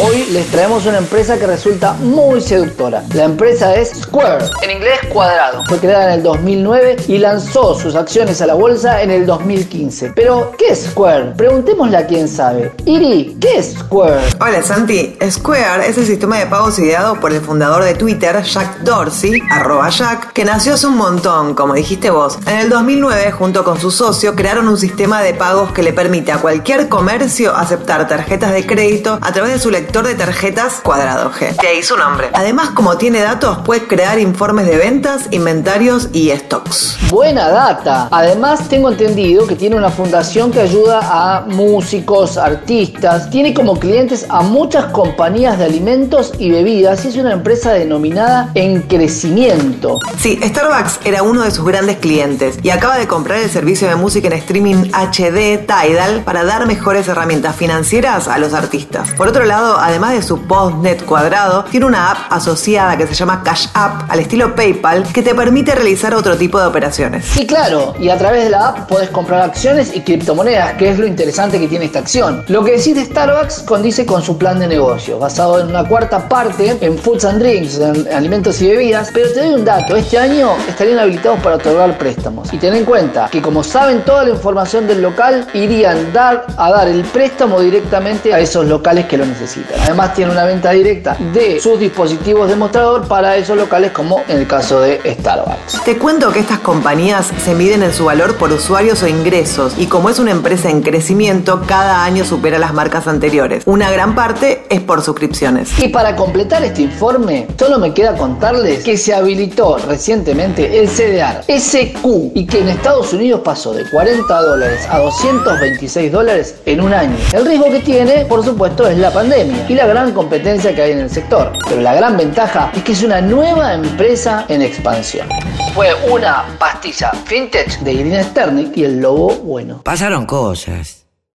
Hoy les traemos una empresa que resulta muy seductora. La empresa es Square, en inglés cuadrado. Fue creada en el 2009 y lanzó sus acciones a la bolsa en el 2015. Pero, ¿qué es Square? Preguntémosle a quien sabe. Iri, ¿qué es Square? Hola Santi, Square es el sistema de pagos ideado por el fundador de Twitter, Jack Dorsey, arroba Jack, que nació hace un montón, como dijiste vos. En el 2009, junto con su socio, crearon un sistema de pagos que le permite a cualquier comercio aceptar tarjetas de crédito a través de su lector de tarjetas cuadrado G. De ahí su nombre. Además, como tiene datos, puede crear informes de ventas, inventarios y stocks. Buena data. Además, tengo entendido que tiene una fundación que ayuda a músicos, artistas. Tiene como clientes a muchas compañías de alimentos y bebidas y es una empresa denominada en crecimiento. Sí, Starbucks era uno de sus grandes clientes y acaba de comprar el servicio de música en streaming HD Tidal para dar mejores herramientas financieras a los artistas. Por otro lado, además de su postnet cuadrado, tiene una app asociada que se llama Cash App al estilo PayPal que te permite realizar otro tipo de operaciones. Sí, claro, y a través de la app puedes comprar acciones y criptomonedas, que es lo interesante que tiene esta acción. Lo que decís de Starbucks condice con su plan de negocio, basado en una cuarta parte en foods and drinks, en alimentos y bebidas, pero te doy un dato, este año estarían habilitados para otorgar préstamos. Y ten en cuenta que como saben toda la información del local, irían dar, a dar el préstamo directamente a esos locales que lo necesitan. Además tiene una venta directa de sus dispositivos de mostrador para esos locales como en el caso de Starbucks. Te cuento que estas compañías se miden en su valor por usuarios o ingresos y como es una empresa en crecimiento, cada año supera las marcas anteriores. Una gran parte es por suscripciones. Y para completar este informe, solo me queda contarles que se habilitó recientemente el CDR SQ y que en Estados Unidos pasó de 40 dólares a 226 dólares en un año. El riesgo que tiene, por supuesto, es la pandemia y la gran competencia que hay en el sector. Pero la gran ventaja es que es una nueva empresa en expansión. Fue una pastilla fintech de Irina Sternik y el lobo bueno. Pasaron cosas.